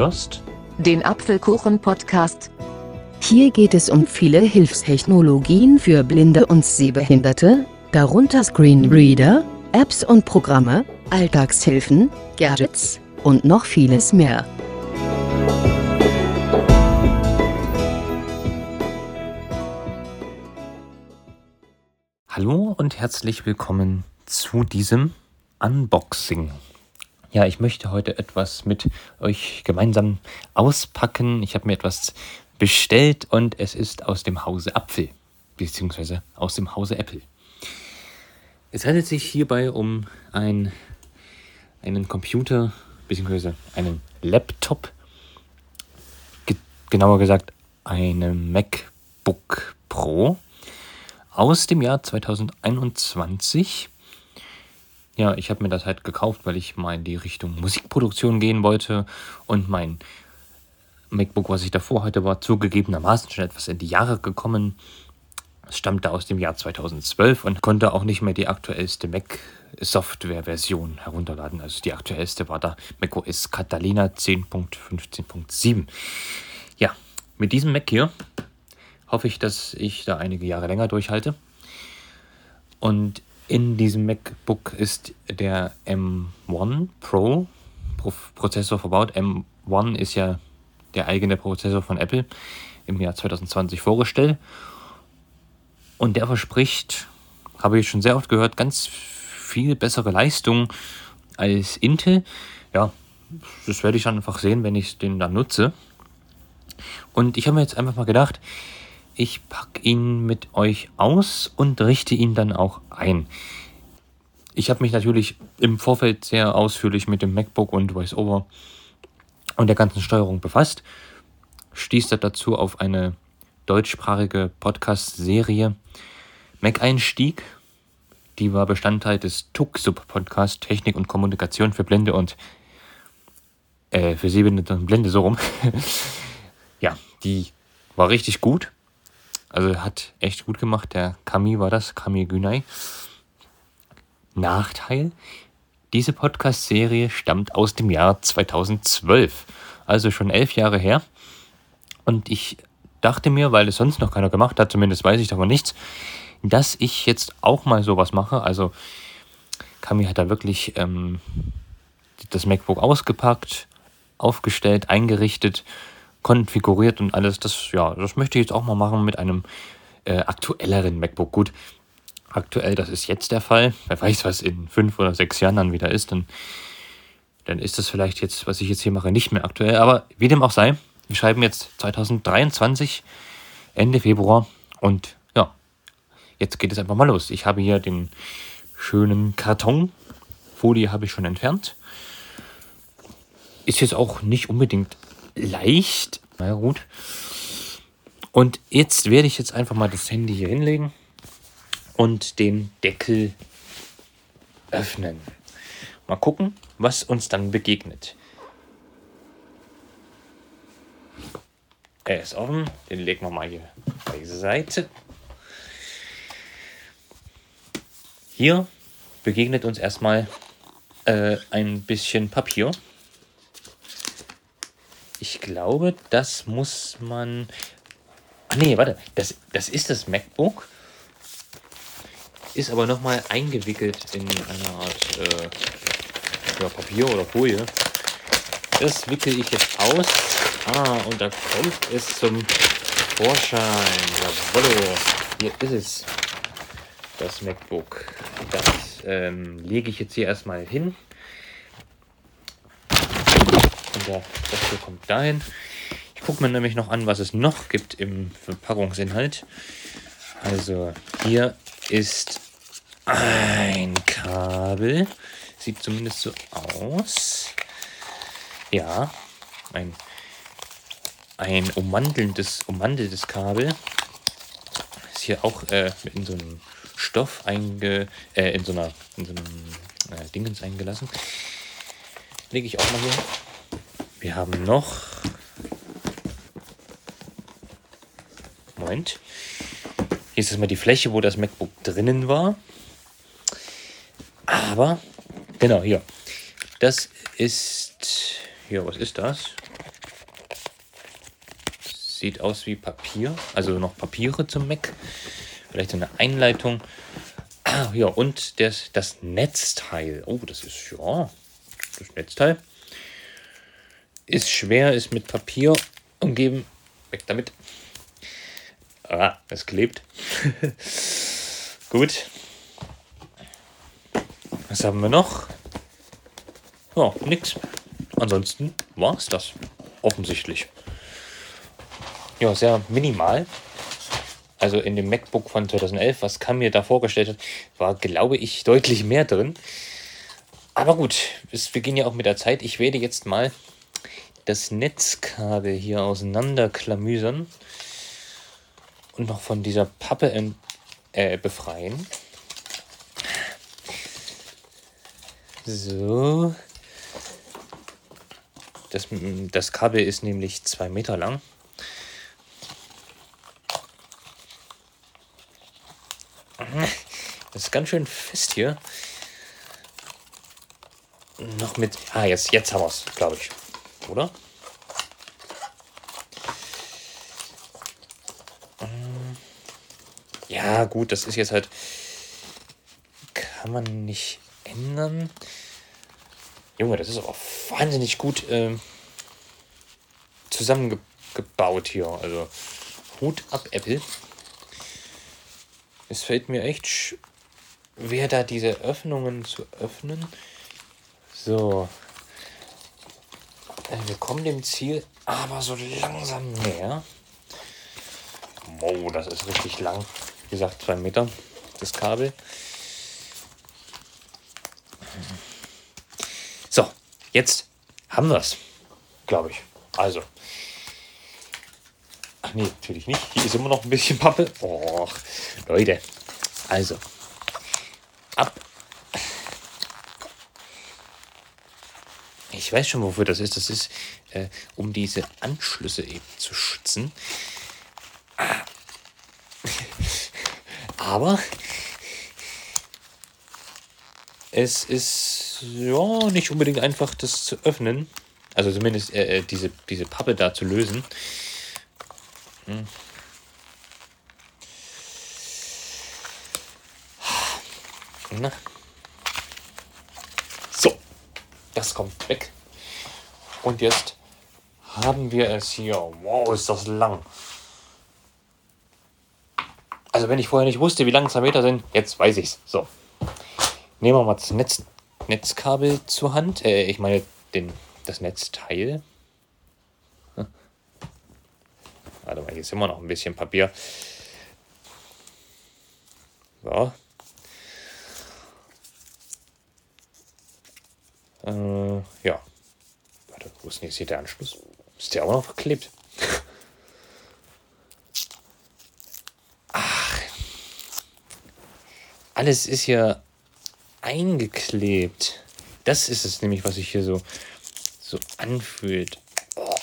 hörst den Apfelkuchen-Podcast. Hier geht es um viele Hilfstechnologien für Blinde und Sehbehinderte, darunter Screenreader, Apps und Programme, Alltagshilfen, Gadgets und noch vieles mehr. Hallo und herzlich willkommen zu diesem Unboxing. Ja, ich möchte heute etwas mit euch gemeinsam auspacken. Ich habe mir etwas bestellt und es ist aus dem Hause Apfel, beziehungsweise aus dem Hause Apple. Es handelt sich hierbei um ein, einen Computer, beziehungsweise einen Laptop, ge genauer gesagt einen MacBook Pro aus dem Jahr 2021 ja, ich habe mir das halt gekauft, weil ich mal in die Richtung Musikproduktion gehen wollte und mein MacBook, was ich davor hatte, war zugegebenermaßen schon etwas in die Jahre gekommen. Es stammte aus dem Jahr 2012 und konnte auch nicht mehr die aktuellste Mac-Software-Version herunterladen. Also die aktuellste war da macOS Catalina 10.15.7. Ja, mit diesem Mac hier hoffe ich, dass ich da einige Jahre länger durchhalte. Und in diesem MacBook ist der M1 Pro Prozessor verbaut. M1 ist ja der eigene Prozessor von Apple im Jahr 2020 vorgestellt. Und der verspricht, habe ich schon sehr oft gehört, ganz viel bessere Leistung als Intel. Ja, das werde ich dann einfach sehen, wenn ich den dann nutze. Und ich habe mir jetzt einfach mal gedacht, ich packe ihn mit euch aus und richte ihn dann auch ein. Ich habe mich natürlich im Vorfeld sehr ausführlich mit dem MacBook und VoiceOver und der ganzen Steuerung befasst. Stieß dazu auf eine deutschsprachige Podcast-Serie Mac-Einstieg. Die war Bestandteil des TUC-Sub-Podcast Technik und Kommunikation für Blinde und äh, für Sehbehinderte und Blinde so rum. ja, die war richtig gut. Also hat echt gut gemacht. Der Kami war das, Kami Günay. Nachteil, diese Podcast-Serie stammt aus dem Jahr 2012. Also schon elf Jahre her. Und ich dachte mir, weil es sonst noch keiner gemacht hat, zumindest weiß ich davon nichts, dass ich jetzt auch mal sowas mache. Also Kami hat da wirklich ähm, das MacBook ausgepackt, aufgestellt, eingerichtet konfiguriert und alles. Das, ja, das möchte ich jetzt auch mal machen mit einem äh, aktuelleren MacBook. Gut, aktuell, das ist jetzt der Fall. Wer weiß, was in fünf oder sechs Jahren dann wieder ist, dann, dann ist das vielleicht jetzt, was ich jetzt hier mache, nicht mehr aktuell. Aber wie dem auch sei, wir schreiben jetzt 2023, Ende Februar und ja, jetzt geht es einfach mal los. Ich habe hier den schönen Karton. Folie habe ich schon entfernt. Ist jetzt auch nicht unbedingt leicht. Na gut. Und jetzt werde ich jetzt einfach mal das Handy hier hinlegen und den Deckel öffnen. Mal gucken, was uns dann begegnet. Er ist offen. Den legen wir mal hier beiseite. Hier begegnet uns erstmal äh, ein bisschen Papier. Ich glaube, das muss man. Ach nee, warte. Das, das ist das MacBook. Ist aber nochmal eingewickelt in eine Art äh, ja, Papier oder Folie. Das wickel ich jetzt aus. Ah, und da kommt es zum Vorschein. Jawolle. Hier ist es. Das MacBook. Das ähm, lege ich jetzt hier erstmal hin. Und der, das hier kommt dahin. Ich gucke mir nämlich noch an, was es noch gibt im Verpackungsinhalt. Also hier ist ein Kabel. Sieht zumindest so aus. Ja, ein, ein ummantelndes, ummanteltes Kabel. Ist hier auch äh, in so einem Stoff einge, äh, in so einer, in so einem äh, Dingens eingelassen. Lege ich auch mal hier wir haben noch. Moment. Hier ist erstmal die Fläche, wo das MacBook drinnen war. Aber, genau, hier. Das ist. Hier, was ist das? sieht aus wie Papier, also noch Papiere zum Mac. Vielleicht eine Einleitung. Ah, ja, und das, das Netzteil. Oh, das ist, ja, das Netzteil. Ist schwer, ist mit Papier umgeben. Weg damit. Ah, es klebt. Gut. Was haben wir noch? Ja, nix. Ansonsten war es das. Offensichtlich. Ja, sehr minimal. Also in dem MacBook von 2011, was Cam mir da vorgestellt hat, war, glaube ich, deutlich mehr drin. Aber gut, wir gehen ja auch mit der Zeit. Ich werde jetzt mal das Netzkabel hier auseinanderklamüsern und noch von dieser Pappe äh, befreien. So. Das, das Kabel ist nämlich zwei Meter lang. Das ist ganz schön fest hier. Noch mit. Ah, jetzt, jetzt haben wir es, glaube ich. Oder? Ja, gut, das ist jetzt halt. Kann man nicht ändern. Junge, das ist aber wahnsinnig gut äh, zusammengebaut hier. Also Hut ab, Apple. Es fällt mir echt schwer, da diese Öffnungen zu öffnen. So. Äh, wir kommen dem Ziel aber so langsam näher. Wow, das ist richtig lang. Wie gesagt, zwei Meter, das Kabel. So, jetzt haben wir es, glaube ich. Also. Ach nee, natürlich nicht. Hier ist immer noch ein bisschen Pappe. Oh, Leute. Also. Ich weiß schon, wofür das ist. Das ist, äh, um diese Anschlüsse eben zu schützen. Aber es ist ja nicht unbedingt einfach, das zu öffnen. Also zumindest äh, äh, diese, diese Pappe da zu lösen. Hm. Na. Das kommt weg. Und jetzt haben wir es hier. Wow, ist das lang. Also wenn ich vorher nicht wusste, wie lang zwei Meter sind, jetzt weiß ich's. So. Nehmen wir mal das Netz, Netzkabel zur Hand. Äh, ich meine den, das Netzteil. Hm. Warte mal, hier ist immer noch ein bisschen Papier. So. Äh, ja. Warte, wo ist denn jetzt hier der Anschluss? Ist der auch noch verklebt? alles ist ja eingeklebt. Das ist es nämlich, was sich hier so, so anfühlt. Oh.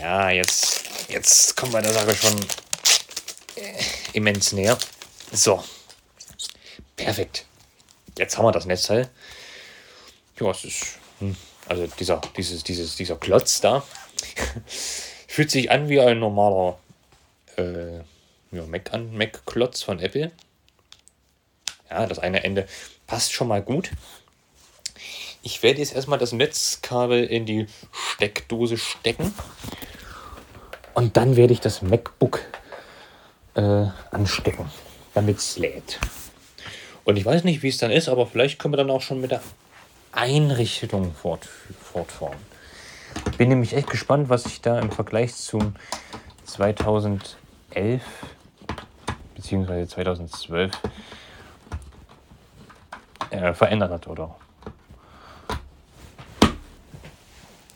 Ja, jetzt, jetzt kommen wir der Sache schon äh, immens näher. So. Perfekt. Jetzt haben wir das Netzteil. Ja, es ist. Hm, also dieser, dieses, dieses, dieser Klotz da fühlt sich an wie ein normaler äh, ja, Mac an, Mac-Klotz von Apple. Ja, das eine Ende passt schon mal gut. Ich werde jetzt erstmal das Netzkabel in die Steckdose stecken. Und dann werde ich das MacBook äh, anstecken, damit es lädt. Und ich weiß nicht, wie es dann ist, aber vielleicht können wir dann auch schon mit der Einrichtung fort, fortfahren. Bin nämlich echt gespannt, was sich da im Vergleich zum 2011 beziehungsweise 2012 äh, verändert hat oder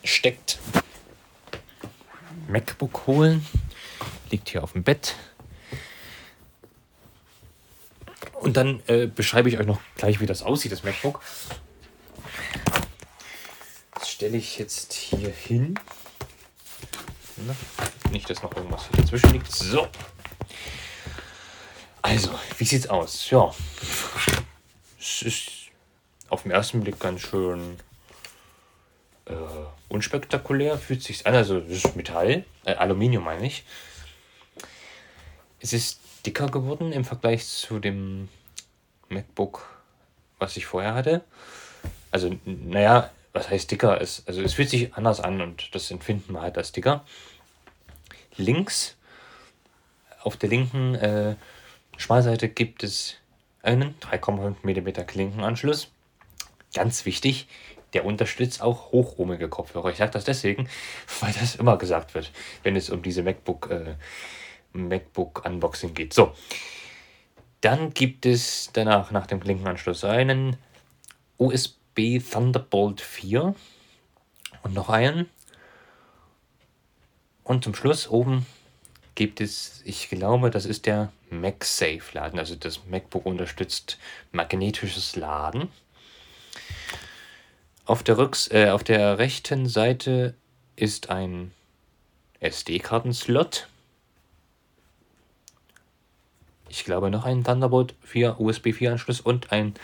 steckt. MacBook holen, liegt hier auf dem Bett. Und dann äh, beschreibe ich euch noch gleich, wie das aussieht, das MacBook. Das stelle ich jetzt hier hin. Nicht, dass noch irgendwas hier dazwischen liegt. So. Also, wie sieht's aus? Ja, es ist auf den ersten Blick ganz schön äh, unspektakulär, fühlt sich an, also es ist Metall, äh, Aluminium meine ich. Es ist dicker geworden im Vergleich zu dem MacBook, was ich vorher hatte. Also, naja, was heißt dicker? Es, also es fühlt sich anders an und das empfinden wir halt als dicker. Links, auf der linken äh, Schmalseite gibt es einen 3,5 mm Klinkenanschluss. Ganz wichtig, der unterstützt auch hochohmige Kopfhörer. Ich sage das deswegen, weil das immer gesagt wird, wenn es um diese MacBook, äh, MacBook Unboxing geht. So, dann gibt es danach nach dem Klinkenanschluss einen USB Thunderbolt 4 und noch einen. Und zum Schluss oben gibt es, ich glaube, das ist der MagSafe-Laden. Also das MacBook unterstützt magnetisches Laden. Auf der, Rücks äh, auf der rechten Seite ist ein SD-Kartenslot. Ich glaube noch ein Thunderbolt 4 USB 4 Anschluss und ein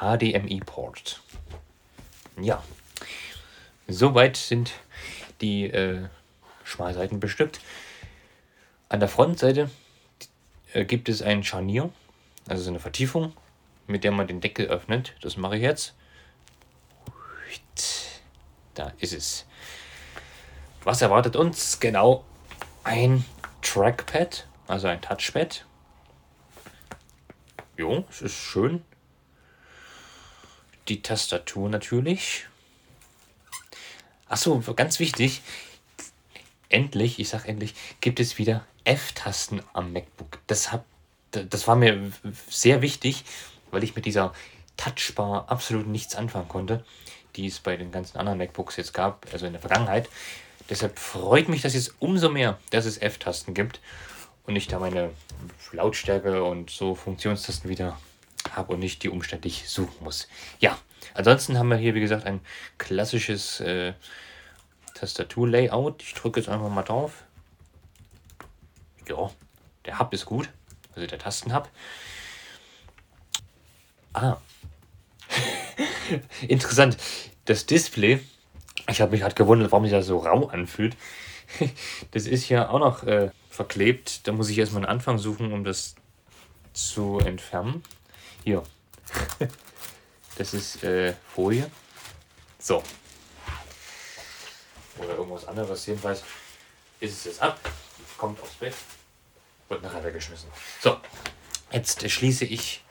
HDMI-Port. Ja, soweit sind die äh, Schmalseiten bestückt. An der Frontseite äh, gibt es ein Scharnier, also so eine Vertiefung, mit der man den Deckel öffnet. Das mache ich jetzt. Da ist es. Was erwartet uns? Genau ein Trackpad, also ein Touchpad. Jo, es ist schön. Die Tastatur natürlich. Achso, ganz wichtig. Endlich, ich sag endlich, gibt es wieder F-Tasten am MacBook. Das, hab, das war mir sehr wichtig, weil ich mit dieser Touchbar absolut nichts anfangen konnte die es bei den ganzen anderen MacBooks jetzt gab, also in der Vergangenheit. Deshalb freut mich das jetzt umso mehr, dass es F-Tasten gibt und ich da meine Lautstärke und so Funktionstasten wieder habe und nicht die umständlich suchen muss. Ja, ansonsten haben wir hier, wie gesagt, ein klassisches äh, Tastatur-Layout. Ich drücke jetzt einfach mal drauf. Ja, der Hub ist gut, also der Tastenhub. Ah, Interessant. Das Display, ich habe mich gerade gewundert, warum sich das so rau anfühlt. Das ist ja auch noch äh, verklebt. Da muss ich erstmal einen Anfang suchen, um das zu entfernen. Hier. Das ist äh, Folie. So. Oder irgendwas anderes. Jedenfalls ist es jetzt ab. Kommt aufs Bett. Wird nachher weggeschmissen. So. Jetzt schließe ich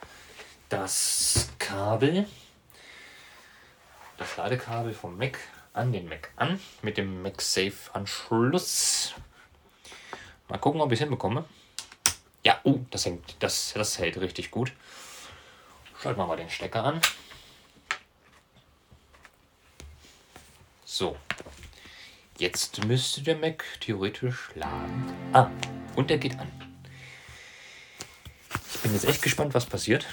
das Kabel das Ladekabel vom Mac an den Mac an mit dem MagSafe-Anschluss. Mal gucken, ob ich es hinbekomme. Ja, oh, das, hängt, das, das hält richtig gut. Schalten wir mal den Stecker an. So. Jetzt müsste der Mac theoretisch laden. Ah, und er geht an. Ich bin jetzt echt gespannt, was passiert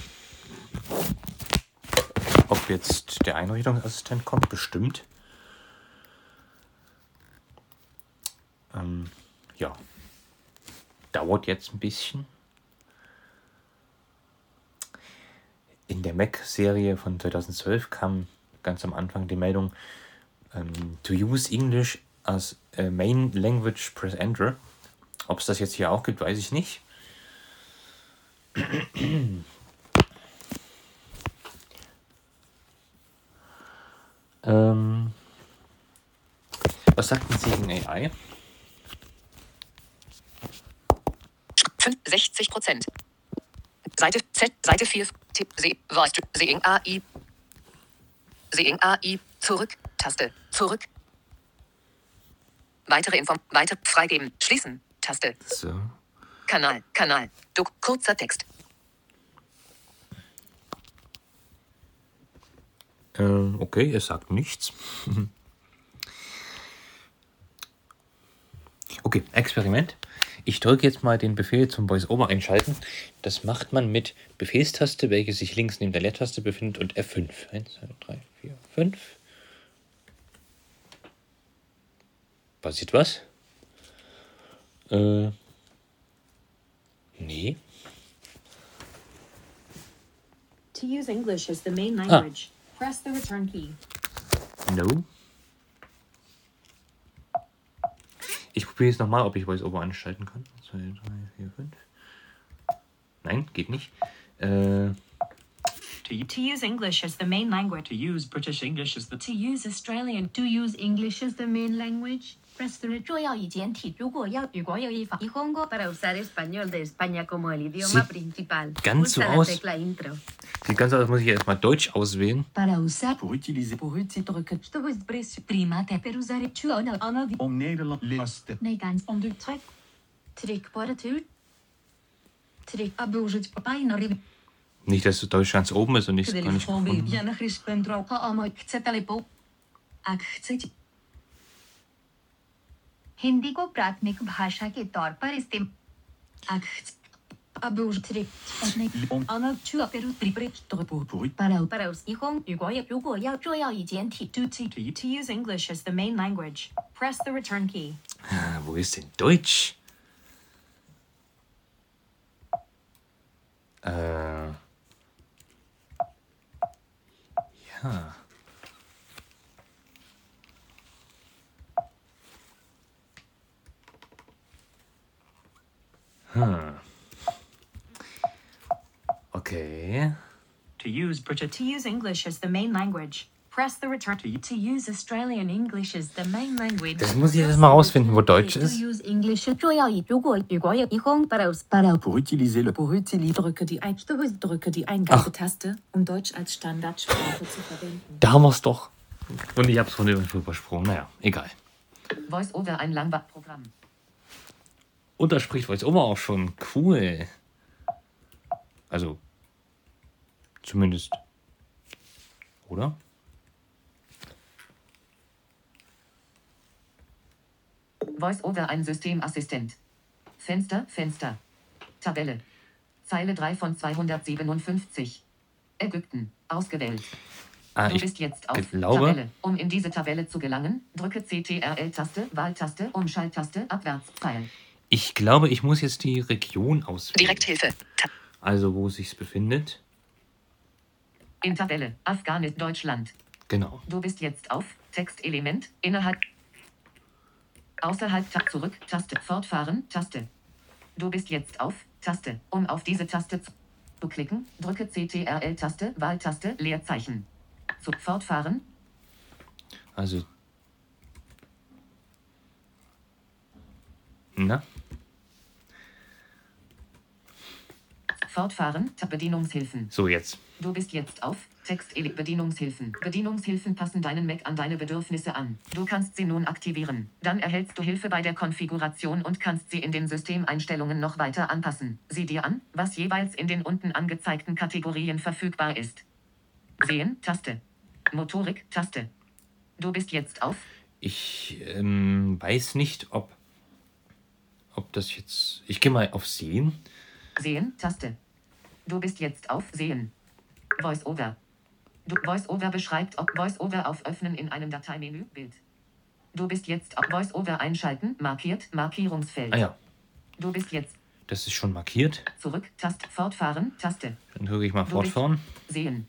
ob jetzt der Einrichtungsassistent kommt, bestimmt. Ähm, ja, dauert jetzt ein bisschen. In der Mac-Serie von 2012 kam ganz am Anfang die Meldung, ähm, to use English as a main language, press enter. Ob es das jetzt hier auch gibt, weiß ich nicht. Ähm, was sagten Sie in AI? 60 Prozent. Seite Z, Seite 4, Tipp, Se, Seeing AI. Seeing AI, zurück, Taste, zurück. Weitere Inform, weiter, freigeben, schließen, Taste. So. Kanal, Kanal, Duk, kurzer Text, Äh, okay, er sagt nichts. okay, Experiment. Ich drücke jetzt mal den Befehl zum Voice-Over einschalten. Das macht man mit Befehlstaste, welche sich links neben der Leertaste befindet, und F5. 1, 2, 3, 4, 5. Passiert was? Äh. Nee. To use English as the main language. Ah. Press the return key. No. Probiere jetzt nochmal, ob ich VoiceOver anschalten kann. 2, 3, 4, 5. Nein, geht nicht. Äh, To use English as the main language. to use British English as the To use Australian. To use English as the main language, Sieht ganz so aus. Sieht ganz so aus, muss ich erstmal Deutsch auswählen. Pour utiliser. Pour utiliser. Prima te per usare ciò ana di. Om Nederland liste. Nej ganz om du tryck. Tryck på retur. Tryck обложить по пайнори. Nicht, dass Deutsch ganz oben ist und ich es gar nicht gefunden. Chcete-li po... Ak chcete... Hindi को प्राथमिक भाषा के तौर पर इस्तेमाल To use English as the main language, press the return key. Wo ist denn Deutsch? Äh. Ja. Hm. Okay. To use British. To use English as the main language. Press the return to, to use Australian English as the main language. Das muss ich jetzt mal rausfinden, wo Deutsch ist. To use English. Pour utiliser le. Pour utiliser drücke die ein, drücke die Eingabetaste, um Deutsch als Standardsprache zu verwenden. Da muss doch. Und ich habe es von irgendwo übersprungen. Naja, egal. Voice over ein Langbackprogramm. Und da spricht VoiceOver auch schon. Cool. Also, zumindest. Oder? VoiceOver ein Systemassistent. Fenster, Fenster. Tabelle. Zeile 3 von 257. Ägypten. Ausgewählt. Ah, Du ich bist jetzt auf glaube, Tabelle. Um in diese Tabelle zu gelangen, drücke CTRL-Taste, Wahltaste, Umschalttaste, Abwärtspfeil. Ich glaube, ich muss jetzt die Region auswählen. Direkthilfe. Ta Also, wo es sich befindet. in Tabelle. Afghanistan, Deutschland. Genau. Du bist jetzt auf Textelement innerhalb außerhalb Tab zurück Taste fortfahren Taste. Du bist jetzt auf Taste. Um auf diese Taste zu zu klicken, drücke CTRL Taste Wahltaste Leerzeichen. Zu fortfahren Also. Na? Fortfahren Tab Bedienungshilfen. So, jetzt. Du bist jetzt auf Text Bedienungshilfen. Bedienungshilfen passen deinen Mac an deine Bedürfnisse an. Du kannst sie nun aktivieren. Dann erhältst du Hilfe bei der Konfiguration und kannst sie in den Systemeinstellungen noch weiter anpassen. Sieh dir an, was jeweils in den unten angezeigten Kategorien verfügbar ist. Sehen, Taste. Motorik, Taste. Du bist jetzt auf Ich ähm, weiß nicht, ob. Ob das jetzt. Ich gehe mal auf Sehen. Sehen, Taste. Du bist jetzt auf Sehen. VoiceOver. Du, VoiceOver beschreibt, ob VoiceOver auf Öffnen in einem Dateimenü Bild. Du bist jetzt auf VoiceOver einschalten, markiert, Markierungsfeld. Ah ja, Du bist jetzt das ist schon markiert. zurück, Taste, fortfahren, Taste. Dann drücke ich mal Du fortfahren. Sehen.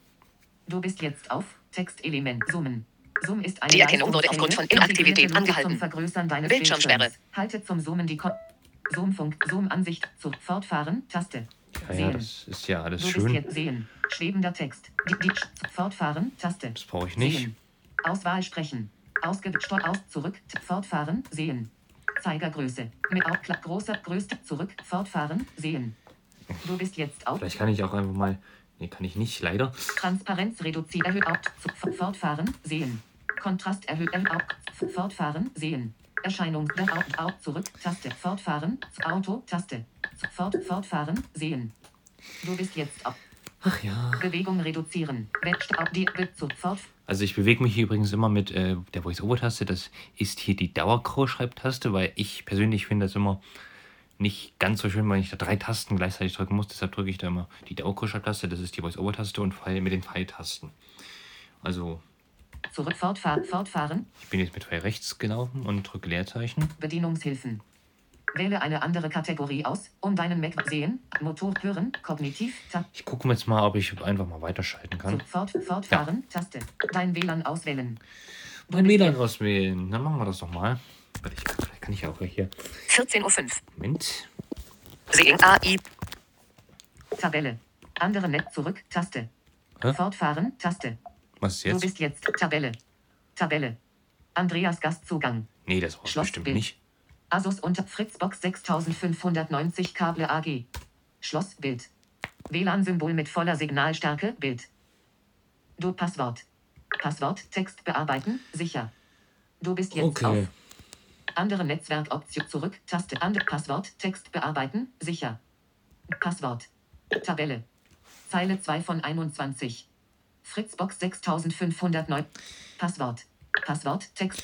Du bist jetzt auf Textelement Zoomen. Zoom ist eine Die Erkennung wurde aufgrund von Inaktivität angehalten. Zum Vergrößern deines Bildschirmsperre. Bildschirms. Halte zum Zoomen die Kon Zoomfunk, Zoom-Ansicht, zu fortfahren, Taste. Ja, ja, das ist ja alles Du bist schön. jetzt sehen. Schwebender Text. Die, die, fortfahren, Taste. Das brauche ich nicht. Sehen. Auswahl sprechen. Ausge Steu aus zurück. Fortfahren. Sehen. Zeigergröße. Mit Aufklapp großer größte zurück. Fortfahren. Sehen. Du bist jetzt auf Vielleicht kann ich auch einfach mal. Nee, kann ich nicht, leider. Transparenz reduziert. Erhöht zu, Fortfahren. Sehen. Kontrast erhöht. Erhöht auf f- Fortfahren. Sehen. Erscheinung. Auf zurück. Taste. Fortfahren. Auto. Taste. Fort, fortfahren. Sehen. Du bist jetzt auf Ach ja. Bewegung reduzieren. Also ich bewege mich hier übrigens immer mit äh, der Voice-Over-Taste. Das ist hier die Dauercrow-Schreibtaste, weil ich persönlich finde das immer nicht ganz so schön, wenn ich da drei Tasten gleichzeitig drücken muss. Deshalb drücke ich da immer die Dauercrow-Schreibtaste, das ist die Voice-Over-Taste und mit den Pfeiltasten. Also Zurück fortfahren. Fortfahren. ich bin jetzt mit Pfeil rechts gelaufen und drücke Leerzeichen. Bedienungshilfen. Wähle eine andere Kategorie aus, um deinen Mac sehen, Motor hören, kognitiv, Tab, Ich gucke jetzt mal, ob ich einfach mal weiterschalten kann. sofort, fortfahren, Taste. Dein WLAN auswählen. Mein WLAN auswählen. Dann machen wir das doch mal. Warte, ich kann vielleicht kann ich auch hier. 14.05 Uhr. Moment. Seeing AI. Tabelle. Andere Netz zurück. Taste. Hä? Fortfahren. Taste. Was ist Du jetzt? bist jetzt. Tabelle. Tabelle. Andreas Gastzugang. Nee, das war Schloss bestimmt Bild. nicht. Asus unter Fritzbox 6590 Kable AG. Schloss Bild. WLAN-Symbol mit voller Signalstärke Bild. Du Passwort. Passwort Text bearbeiten sicher. Du bist jetzt Okay. auf. Andere Netzwerkoption zurück Taste andere Passwort Text bearbeiten sicher. Passwort. Tabelle. Zeile 2 von 21. Fritzbox 6509. Passwort. Passwort Text.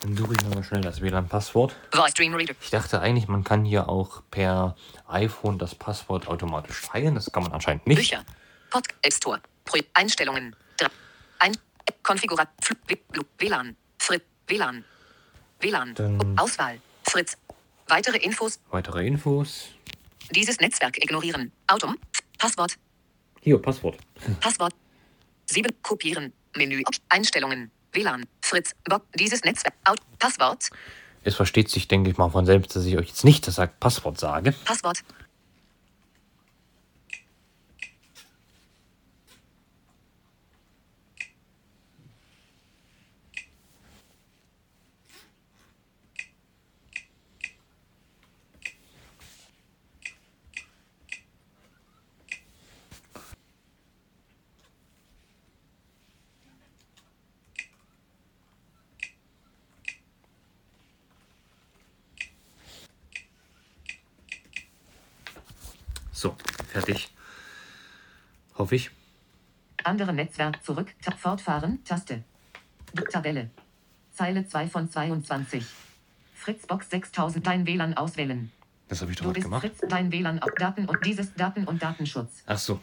Dann suche ich nochmal schnell das WLAN-Passwort. Voice Dream Reader. Ich dachte eigentlich, man kann hier auch per iPhone das Passwort automatisch teilen. Das kann man anscheinend nicht. Bücher. Pod App Store. Pro Einstellungen. Ein Konfigurat. WLAN. Fritz. WLAN. WLAN. Dann- Auswahl. Fritz. Weitere Infos. Weitere Infos. Dieses Netzwerk ignorieren. Autom. Passwort. Hier, Passwort. Passwort. 7. Kopieren. Menü. Einstellungen. WLAN. Fritz. Bob. Dieses Netzwerk. Out. Passwort. Es versteht sich, denke ich mal, von selbst, dass ich euch jetzt nicht das Passwort sage. Passwort. So, fertig. Hoffe ich. Andere Netzwerk zurück. Ta fortfahren. Taste. Tabelle. Zeile 2 von 22. Fritzbox 6000. Dein WLAN auswählen. Das habe ich doch Du bist gemacht. Fritz. Dein WLAN. Daten und dieses Daten und Datenschutz. Ach so.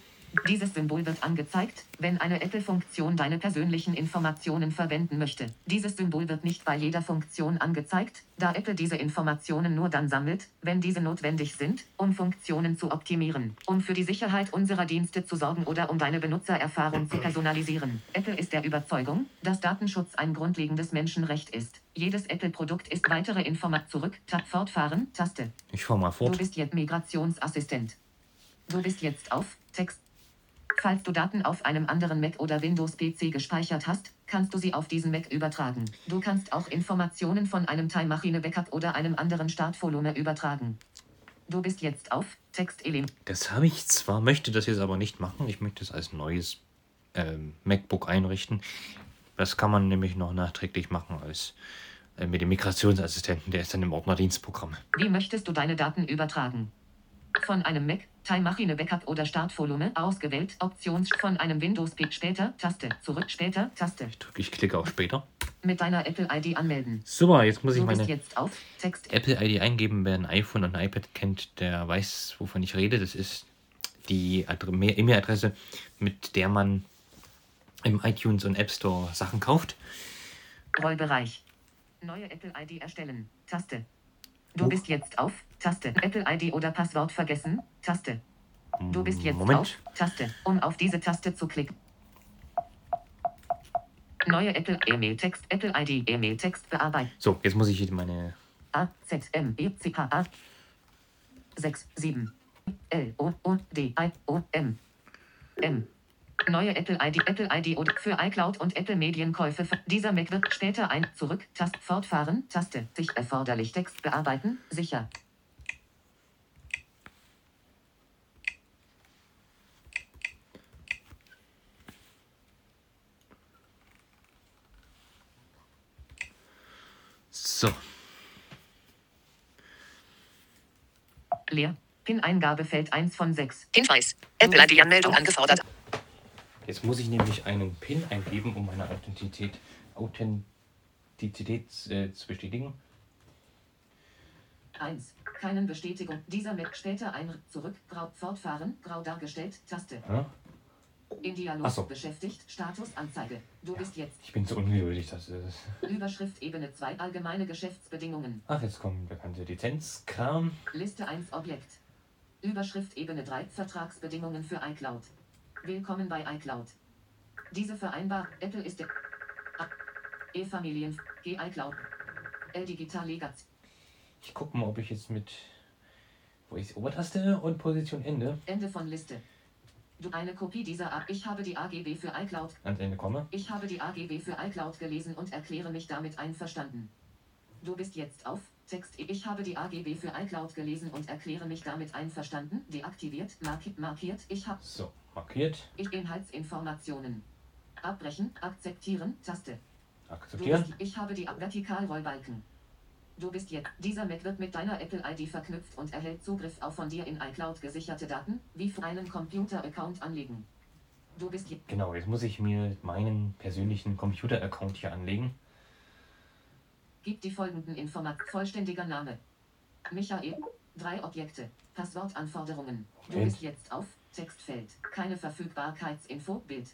Dieses Symbol wird angezeigt, wenn eine Apple-Funktion deine persönlichen Informationen verwenden möchte. Dieses Symbol wird nicht bei jeder Funktion angezeigt, da Apple diese Informationen nur dann sammelt, wenn diese notwendig sind, um Funktionen zu optimieren, um für die Sicherheit unserer Dienste zu sorgen oder um deine Benutzererfahrung zu personalisieren. Apple ist der Überzeugung, dass Datenschutz ein grundlegendes Menschenrecht ist. Jedes Apple-Produkt ist weitere Informat zurück, Tab fortfahren, Taste. Ich fahre mal Du fort. bist jetzt Migrationsassistent. Du bist jetzt auf Text. Falls du Daten auf einem anderen Mac oder Windows-PC gespeichert hast, kannst du sie auf diesen Mac übertragen. Du kannst auch Informationen von einem Time Machine Backup oder einem anderen Startvolumen übertragen. Du bist jetzt auf Textelement. Das habe ich zwar, möchte das jetzt aber nicht machen. Ich möchte es als neues ähm, MacBook einrichten. Das kann man nämlich noch nachträglich machen als äh, mit dem Migrationsassistenten. Der ist dann im Ordner Dienstprogramm. Wie möchtest du deine Daten übertragen? Von einem Mac, Time Machine Backup oder Startvolumen ausgewählt, Options von einem Windows P später, Taste, zurück später, Taste. Drücke ich klicke auf später. Mit deiner Apple ID anmelden. Super, jetzt muss ich meine jetzt auf Text. Apple ID eingeben. Wer ein iPhone und ein iPad kennt, der weiß, wovon ich rede. Das ist die E-Mail-Adresse, mit der man im iTunes und App Store Sachen kauft. Rollbereich. Neue Apple ID erstellen. Taste. Du bist jetzt auf Taste. Apple ID oder Passwort vergessen. Taste. Du bist jetzt Moment. auf Taste. Um auf diese Taste zu klicken. Neue Apple E-Mail Text. Apple ID E-Mail Text bearbeiten. So, jetzt muss ich hier meine. A Z M E C K A 6 7 L O O D I O M M Neue Apple ID, Apple ID oder für iCloud und Apple Medienkäufe. Dieser Mac wird später ein Zurück, Tast, Fortfahren, Taste, sich erforderlich Text bearbeiten, sicher. So, Leer. PIN-Eingabefeld 1 von 6. Hinweis. Apple ID-Anmeldung angefordert. Jetzt muss ich nämlich einen PIN eingeben, um meine Authentizität, Authentizität äh, zu bestätigen. 1. Keinen Bestätigung. Dieser Mac später ein Zurück, Grau, Fortfahren, Grau dargestellt, Taste. Ja? In Dialog so. beschäftigt, Status Anzeige. Du bist jetzt. Ich bin so ungeduldig, dass es. Überschrift Ebene 2 Allgemeine Geschäftsbedingungen. Ach, jetzt kommt der ganze Lizenzkram. Liste 1 Objekt. Überschrift Ebene 3 Vertragsbedingungen für iCloud. Willkommen bei iCloud. Diese vereinbar Apple ist der E-Familien G iCloud. L Digital Legacy. Ich gucke mal, ob ich jetzt mit. Wo ist Obertaste und Position Ende Ende von Liste. Du eine Kopie dieser A. Ich habe die AGB für iCloud. ans Ende komme. Ich habe die AGB für iCloud gelesen und erkläre mich damit einverstanden. Du bist jetzt auf Text. Ich habe die AGB für iCloud gelesen und erkläre mich damit einverstanden. Deaktiviert, marki markiert. Ich habe So, markiert. ich Inhaltsinformationen. Abbrechen, akzeptieren, Taste. Akzeptieren. bist, ich habe die Vertikalrollbalken. Du bist jetzt. Dieser Mac wird mit deiner Apple-ID verknüpft und erhält Zugriff auf von dir in iCloud gesicherte Daten, wie für einen Computer-Account anlegen. Du bist jetzt. Genau, jetzt muss ich mir meinen persönlichen Computer-Account hier anlegen. Gib die folgenden Informationen. Vollständiger Name. Michael. Drei Objekte. Passwortanforderungen. Du bist jetzt auf Textfeld. Keine Verfügbarkeitsinfo. Bild.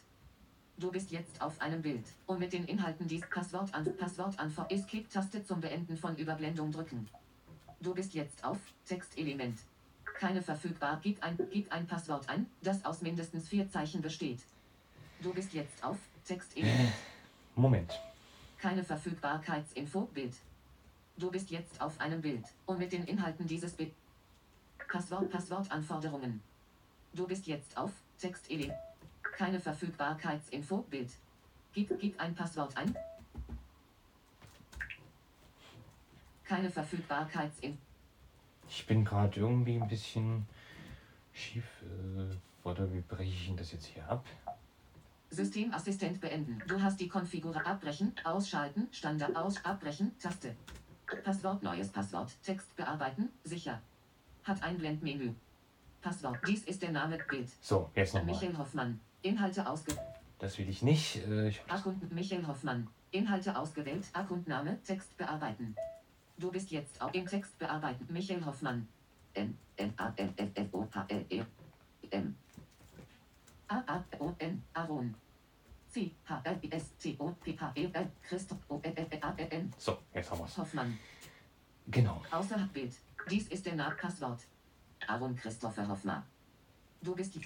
Du bist jetzt auf einem Bild. Um mit den Inhalten dies Passwort an Passwortanfor Escape-Taste zum Beenden von Überblendung drücken. Du bist jetzt auf Textelement. Keine verfügbar. Gib ein, gib ein Passwort ein, das aus mindestens vier Zeichen besteht. Du bist jetzt auf Textelement. Moment. Keine Verfügbarkeitsinfo. Bild. Du bist jetzt auf einem Bild. Um mit den Inhalten dieses Bild. Passwort, Passwortanforderungen. Du bist jetzt auf Textelement. Keine Verfügbarkeitsinfo. Bild. Gib, gib ein Passwort ein. Keine Verfügbarkeitsinfo. Ich bin gerade irgendwie ein bisschen schief. Äh, warte, wie breche ich denn das jetzt hier ab? Systemassistent beenden. Du hast die Konfiguration abbrechen, ausschalten, Standard aus, abbrechen, Taste. Passwort, neues Passwort, Text bearbeiten, sicher. Hat ein Blendmenü. Passwort, dies ist der Name, Bild. So, jetzt nochmal. Michael Hoffmann. Inhalte ausge... Das will ich nicht. Äh, ich Akkund Michael Hoffmann. Inhalte ausgewählt, Akkundname, Text bearbeiten. Du bist jetzt auch im Text bearbeiten. Michael Hoffmann. N, N, A, N, F, F, O, H, L, E, M. A, A, O, N, Aaron. C, H, L, I, S, T, O, P, H, E, L, Christoph, O, L, L, A, N. so, jetzt haben wir's. Hoffmann. Genau. Außerhalb Bild. Dies ist der Name Passwort. Aaron Christopher Hoffmann. Du bist die.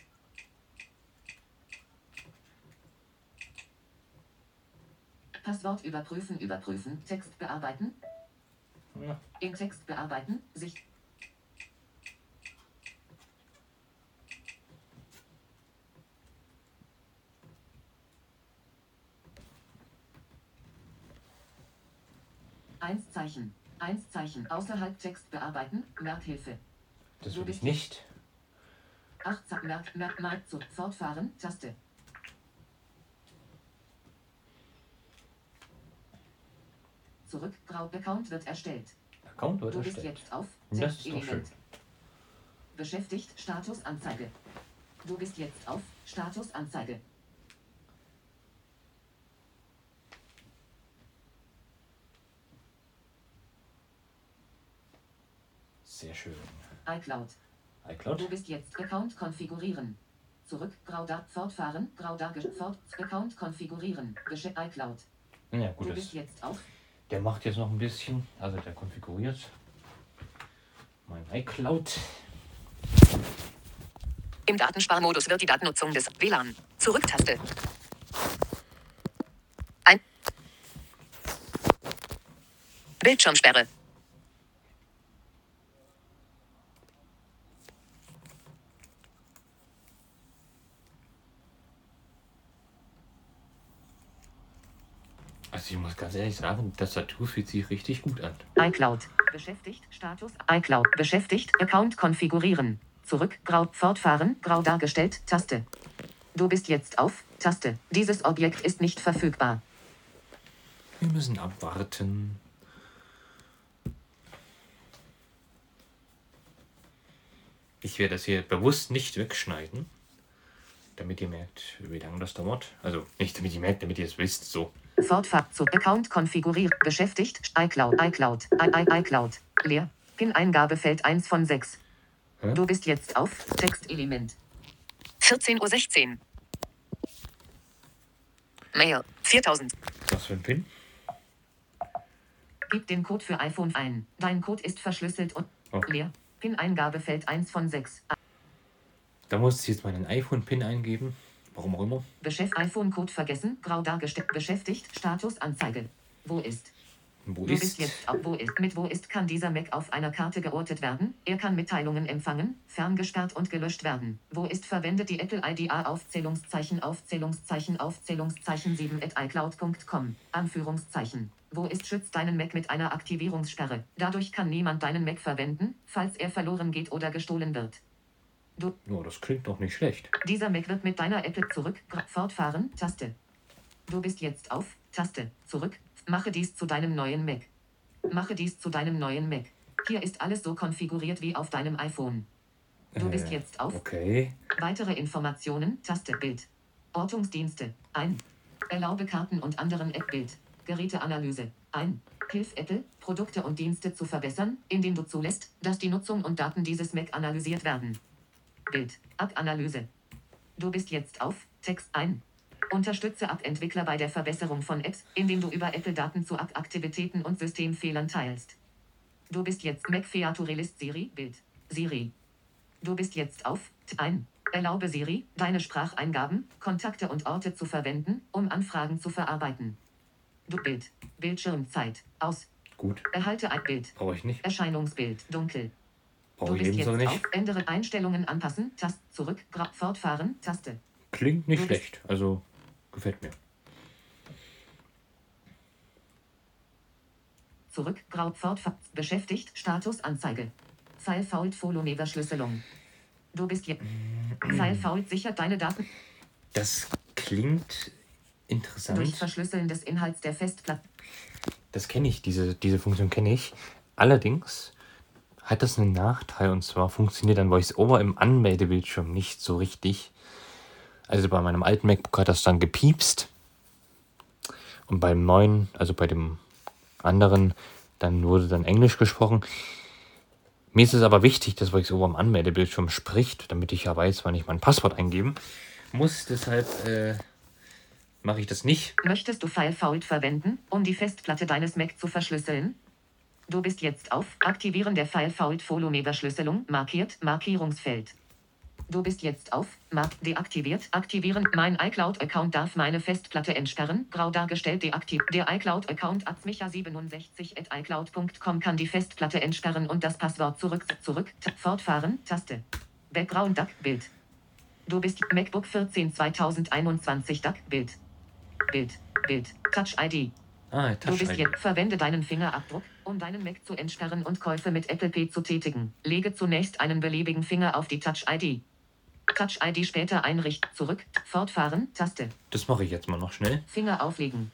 Passwort überprüfen, überprüfen, Text bearbeiten, Ja. in Text bearbeiten, sich. Eins Zeichen. Eins Zeichen. Außerhalb Text bearbeiten, Merkhilfe. Das Du will ich bist- nicht. Acht Zack, Merk, Merk, Merk, zu, fortfahren, Taste. Zurück, Grau, Account wird erstellt. Account wird Du bist erstellt. jetzt auf Das ist doch Textelement. schön. Beschäftigt, Statusanzeige. Du bist jetzt auf Statusanzeige. Sehr schön. iCloud. iCloud. Du bist jetzt Account konfigurieren. Zurück, Grau, da, fortfahren, Grau, da, fort, Account konfigurieren. Besch iCloud. Ja, gut, Du das, bist jetzt auf der macht jetzt noch ein bisschen. Also der konfiguriert mein iCloud. Im Datensparmodus wird die Datennutzung des WLAN. Zurücktaste. Ein. Bildschirmsperre. Also ich muss ganz ehrlich sagen, Tastatur fühlt sich richtig gut an. iCloud. Beschäftigt, Status, iCloud. Beschäftigt, Account konfigurieren. Zurück, grau, fortfahren, grau dargestellt, Taste. Du bist jetzt auf, Taste. Dieses Objekt ist nicht verfügbar. Wir müssen abwarten. Ich werde das hier bewusst nicht wegschneiden, damit ihr merkt, wie lange das dauert. Also nicht damit ihr merkt, damit ihr es wisst, so. Fortfahrt zu Account konfigurieren. Beschäftigt, iCloud, iCloud, I, I, iCloud. Leer. PIN-Eingabefeld 1 von 6. Hä? Du bist jetzt auf Textelement. 14.16 Uhr. Mail. 4000. Was für ein Pin? Gib den Code für iPhone ein. Dein Code ist verschlüsselt und Oh. leer. PIN-Eingabefeld 1 von 6. Da muss ich jetzt meinen iPhone-Pin eingeben. Warum auch immer. Beschäft iPhone-Code vergessen. Grau dargestellt. Beschäftigt. Statusanzeige. Wo ist? Wo Du ist? bist jetzt auf wo ist. Mit wo ist kann dieser Mac auf einer Karte geortet werden. Er kann Mitteilungen empfangen, ferngesperrt und gelöscht werden. Wo ist verwendet die Apple ID A Aufzählungszeichen Aufzählungszeichen Aufzählungszeichen 7 at iCloud.com. Anführungszeichen. Wo ist schützt deinen Mac mit einer Aktivierungssperre. Dadurch kann niemand deinen Mac verwenden, falls er verloren geht oder gestohlen wird. Du, Ja, das klingt doch nicht schlecht. dieser Mac wird mit deiner Apple zurück. Fortfahren, Taste. Du bist jetzt auf, Taste, zurück. Mache dies zu deinem neuen Mac. Mache dies zu deinem neuen Mac. Hier ist alles so konfiguriert wie auf deinem iPhone. Du bist Äh, jetzt auf. Okay. Weitere Informationen, Taste, Bild. Ortungsdienste, ein. Erlaube Karten und anderen App-Bild. Geräteanalyse, ein. Hilf Apple, Produkte und Dienste zu verbessern, indem du zulässt, dass die Nutzung und Daten dieses Mac analysiert werden. Bild, App-Analyse. Du bist jetzt auf, Text ein. Unterstütze App-Entwickler bei der Verbesserung von Apps, indem du über Apple Daten zu App-Aktivitäten und Systemfehlern teilst. Du bist jetzt Mac Featurelist Siri, Bild. Siri. Du bist jetzt auf T- ein. Erlaube Siri, deine Spracheingaben, Kontakte und Orte zu verwenden, um Anfragen zu verarbeiten. Du Bild. Bildschirmzeit. Aus. Gut. Erhalte ein Bild. Brauche ich nicht. Erscheinungsbild. Dunkel. Ebenso jetzt nicht. auf. Ändere Einstellungen anpassen. Tast. Zurück. Fortfahren. Taste. Klingt nicht schlecht. Also gefällt mir. Zurück. Grau. Fortfahren. Beschäftigt. Statusanzeige. File fault Follow Verschlüsselung. Du bist jetzt. File fault sichert deine Daten Das klingt durch interessant. Verschlüsseln des Inhalts der Festplatte. Das kenne ich, diese, diese Funktion kenne ich. Allerdings hat das einen Nachteil und zwar funktioniert dann VoiceOver im Anmeldebildschirm nicht so richtig. Also bei meinem alten MacBook hat das dann gepiepst und beim neuen, also bei dem anderen, dann wurde dann Englisch gesprochen. Mir ist es aber wichtig, dass VoiceOver am Anmeldebildschirm spricht, damit ich ja weiß, wann ich mein Passwort eingeben muss. Deshalb äh, mache ich das nicht. Möchtest du FileFault verwenden, um die Festplatte deines Mac zu verschlüsseln? Du bist jetzt auf Aktivieren der FileFault Follow Verschlüsselung markiert Markierungsfeld. Du bist jetzt auf Mark deaktiviert aktivieren. Mein iCloud-Account darf meine Festplatte entsperren. Grau dargestellt deaktiv. Der iCloud-Account atzmicha67 at iCloud.com kann die Festplatte entsperren und das Passwort zurück zurück fortfahren Taste. Background Duck Bild. Du bist MacBook 14 2021 Duck Bild. Bild. Bild. Touch ID. Ah, Du bist Touch-ID. jetzt. Verwende deinen Fingerabdruck, um deinen Mac zu entsperren und Käufe mit Apple Pay zu tätigen. Lege zunächst einen beliebigen Finger auf die Touch ID. Touch ID später einrichten. Zurück. Fortfahren. Taste. Das mache ich jetzt mal noch schnell. Finger auflegen.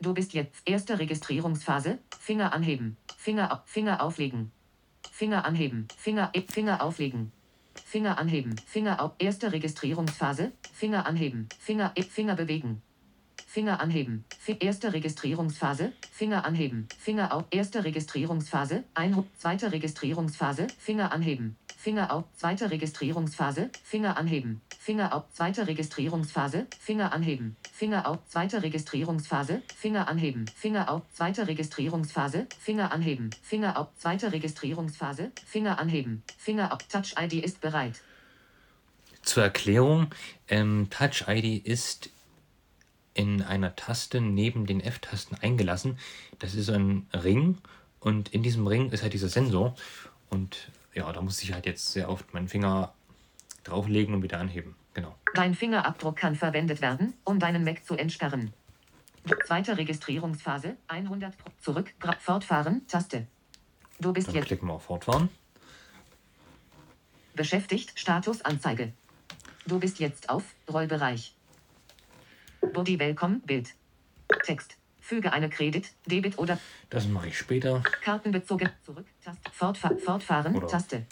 Du bist jetzt. Erste Registrierungsphase. Finger anheben. Finger, Finger auflegen. Finger anheben. Finger, Finger auflegen. Finger anheben. Finger auf. Erste Registrierungsphase. Finger anheben. Finger, Finger bewegen. Finger anheben. Fi erste Registrierungsphase. Finger anheben. Finger auf. Erste Registrierungsphase. Ein zweite Registrierungsphase. Finger anheben. Finger auf. Zweite Registrierungsphase. Finger anheben. Finger auf. Zweite Registrierungsphase. Finger anheben. Finger auf. Zweite Registrierungsphase. Finger anheben. Finger auf. Zweite Registrierungsphase. Finger anheben. Finger auf. Zweite Registrierungsphase. Finger anheben. Finger auf. Touch ID ist bereit. Zur Erklärung, ähm, Touch ID ist in einer Taste neben den F-Tasten eingelassen. Das ist ein Ring und in diesem Ring ist halt dieser Sensor und ja, da muss ich halt jetzt sehr oft meinen Finger drauflegen und wieder anheben. Genau. Dein Fingerabdruck kann verwendet werden, um deinen Mac zu entsperren. Zweite Registrierungsphase, 100 Pro- zurück, fortfahren, Taste. Du bist Dann jetzt klicken wir auf Fortfahren. beschäftigt, Statusanzeige. Du bist jetzt auf Rollbereich. Body Welcome, Bild. Text. Füge eine Kredit, Debit oder Das mache ich später. Kartenbezogen. Zurück. Taste. Fortfa fortfahren. Oder- Taste.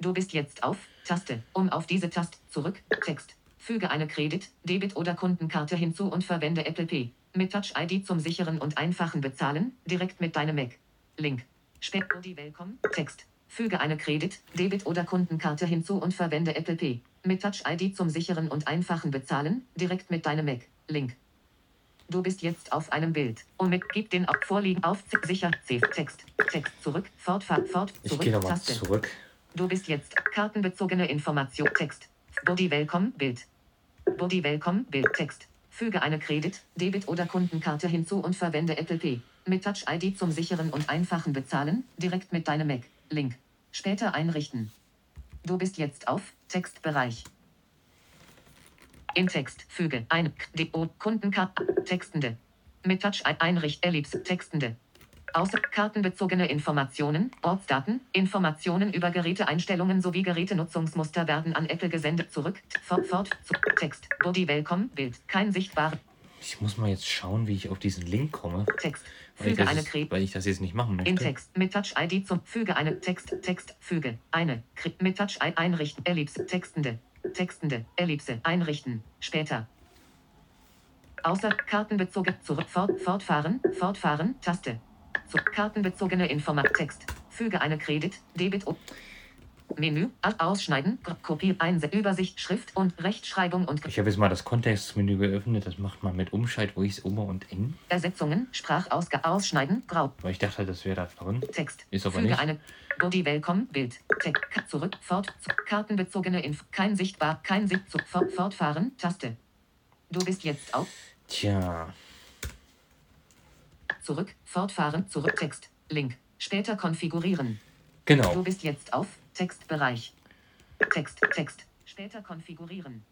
Du bist jetzt auf Taste. Um auf diese Taste. Zurück. Text. Füge eine Kredit, Debit oder Kundenkarte hinzu und verwende Apple Pay. Mit Touch ID zum sicheren und einfachen Bezahlen. Direkt mit deinem Mac. Link. Spät Body Welcome. Text. Füge eine Kredit, Debit oder Kundenkarte hinzu und verwende Apple Pay. Mit Touch ID zum sicheren und einfachen Bezahlen. Direkt mit deinem Mac. Link. Du bist jetzt auf einem Bild. Und mit gib den auf vorliegen auf sicher Save Text. Text zurück. Fortfahren fort Ich zurück gehe nochmal Taste. zurück. Du bist jetzt kartenbezogene Information Text. Body Welcome Bild. Body Welcome Bild Text. Füge eine Kredit, Debit oder Kundenkarte hinzu und verwende Apple Pay. Mit Touch ID zum sicheren und einfachen Bezahlen, direkt mit deinem Mac. Link. Später einrichten. Du bist jetzt auf Textbereich. In Text füge ein DO Kundenkarte Textende. Mit Touch ein- einricht Ellipse Textende. Außer kartenbezogene Informationen, Ortsdaten, Informationen über Geräteeinstellungen sowie Gerätenutzungsmuster werden an Apple gesendet. Zurück, fort, fort, zu, Text, Body Welcome, Bild, kein sichtbarer Ich muss mal jetzt schauen, wie ich auf diesen Link komme. Text. Füge eine Krebs. weil ich das jetzt nicht machen möchte. In Text. Mit Touch ID zum Füge eine Text Text Füge. Eine Kri- mit Touch ein einrichten. Ellipse. Textende. Textende. Ellipse. Einrichten. Später. Außer kartenbezogen zurück. Fort, fortfahren. Fortfahren. Taste. Zu kartenbezogene Informat Text. Füge eine Kredit Debit O- Menü A- ausschneiden Kopie Einse Übersicht Schrift und Rechtschreibung und Ich habe jetzt mal das Kontextmenü geöffnet. Das macht man mit Umschalt, wo ich es Ober und N. Ersetzungen Sprachausgabe ausschneiden Grau Weil ich dachte, das wäre da drin. Text. Ist aber Füge nicht. eine Body Welcome Bild. Text. Zurück. Fort. Zu, kartenbezogene Info. Kein sichtbar. Kein Sicht. Zu, fort, fortfahren. Taste. Du bist jetzt auf. Tja, Zurück. Fortfahren. Zurück. Text. Link. Später konfigurieren. Du genau. bist jetzt auf. Textbereich. Text. Text. Später konfigurieren.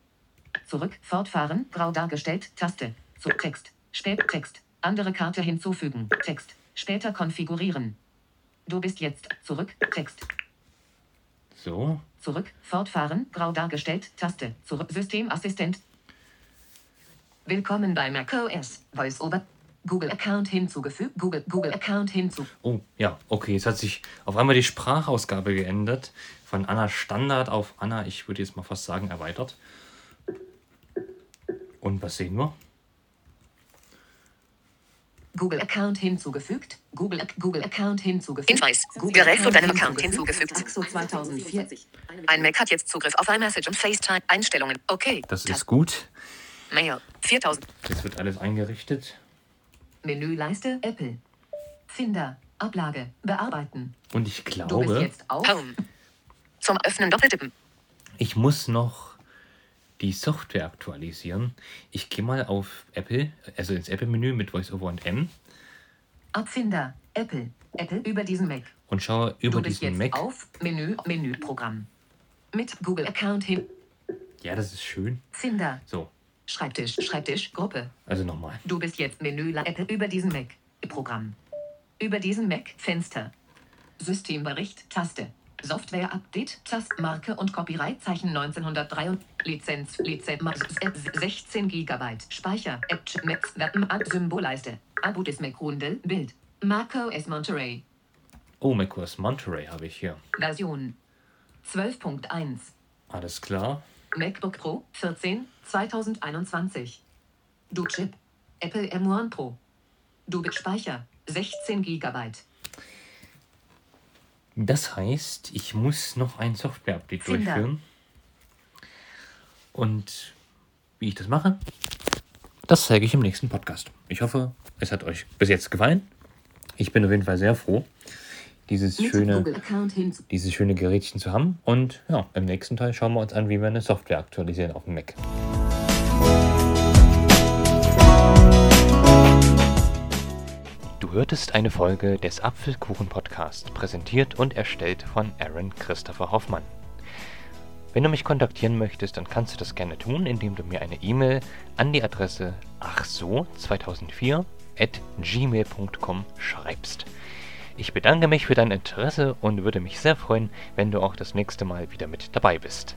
Zurück. Fortfahren. Grau dargestellt. Taste. Zu Text. Spät. Text. Andere Karte hinzufügen. Text. Später konfigurieren. Du bist jetzt zurück. Text. So. Zurück, fortfahren, grau dargestellt, Taste, zurück, Systemassistent. Willkommen bei macOS, VoiceOver. Google Account hinzugefügt, Google, Google Account hinzu. Oh, ja, okay. Jetzt hat sich auf einmal die Sprachausgabe geändert. Von Anna Standard auf Anna, ich würde jetzt mal fast sagen, erweitert. Und was sehen wir? Google Account hinzugefügt, Google, Google Account hinzugefügt. Hinweis. Google Gerät zu deinem Account hinzugefügt. 2040. Ein Mac hat jetzt Zugriff auf iMessage und FaceTime. Einstellungen. Okay. Das ist gut. Mail. 4000. Jetzt wird alles eingerichtet. Menüleiste, Apple. Finder, Ablage, bearbeiten. Und ich Du bist glaube, jetzt auf. Home. Zum Öffnen doppeltippen. ich muss noch die Software aktualisieren. Ich gehe mal auf Apple, also ins Apple-Menü mit VoiceOver und M Abfinder, Apple, Apple über diesen Mac. und schaue über du bist diesen jetzt Mac. auf Menü, Menüprogramm. Mit Google Account hin. Ja, das ist schön. Finder, So, Schreibtisch, Schreibtisch, Gruppe. also nochmal. Du bist jetzt Menü Apple über diesen Mac. Programm. Über diesen Mac Fenster. Systembericht Taste. Software Update Taste Marke und Copyright Zeichen 1903 Lizenz Lizenz Ma- S- 16 GB Speicher App Ad Symbolleiste Abu des Mac Rundel Bild Marco S Monterey Oh, macOS Monterey habe ich hier. Version 12.1 Alles klar. MacBook Pro 14 2021. Du Chip. Apple M1 Pro. Du Speicher 16 GB. Das heißt, ich muss noch ein Software-Update durchführen. Und wie ich das mache, das zeige ich im nächsten Podcast. Ich hoffe, es hat euch bis jetzt gefallen. Ich bin auf jeden Fall sehr froh, dieses Mit schöne, dieses schöne Gerätchen zu haben. Und ja, im nächsten Teil schauen wir uns an, wie wir eine Software aktualisieren auf dem Mac. Du hörtest eine Folge des Apfelkuchen Podcast, präsentiert und erstellt von Aaron Christopher Hoffmann. Wenn du mich kontaktieren möchtest, dann kannst du das gerne tun, indem du mir eine E-Mail an die Adresse achso2004 at gmail.com schreibst. Ich bedanke mich für dein Interesse und würde mich sehr freuen, wenn du auch das nächste Mal wieder mit dabei bist.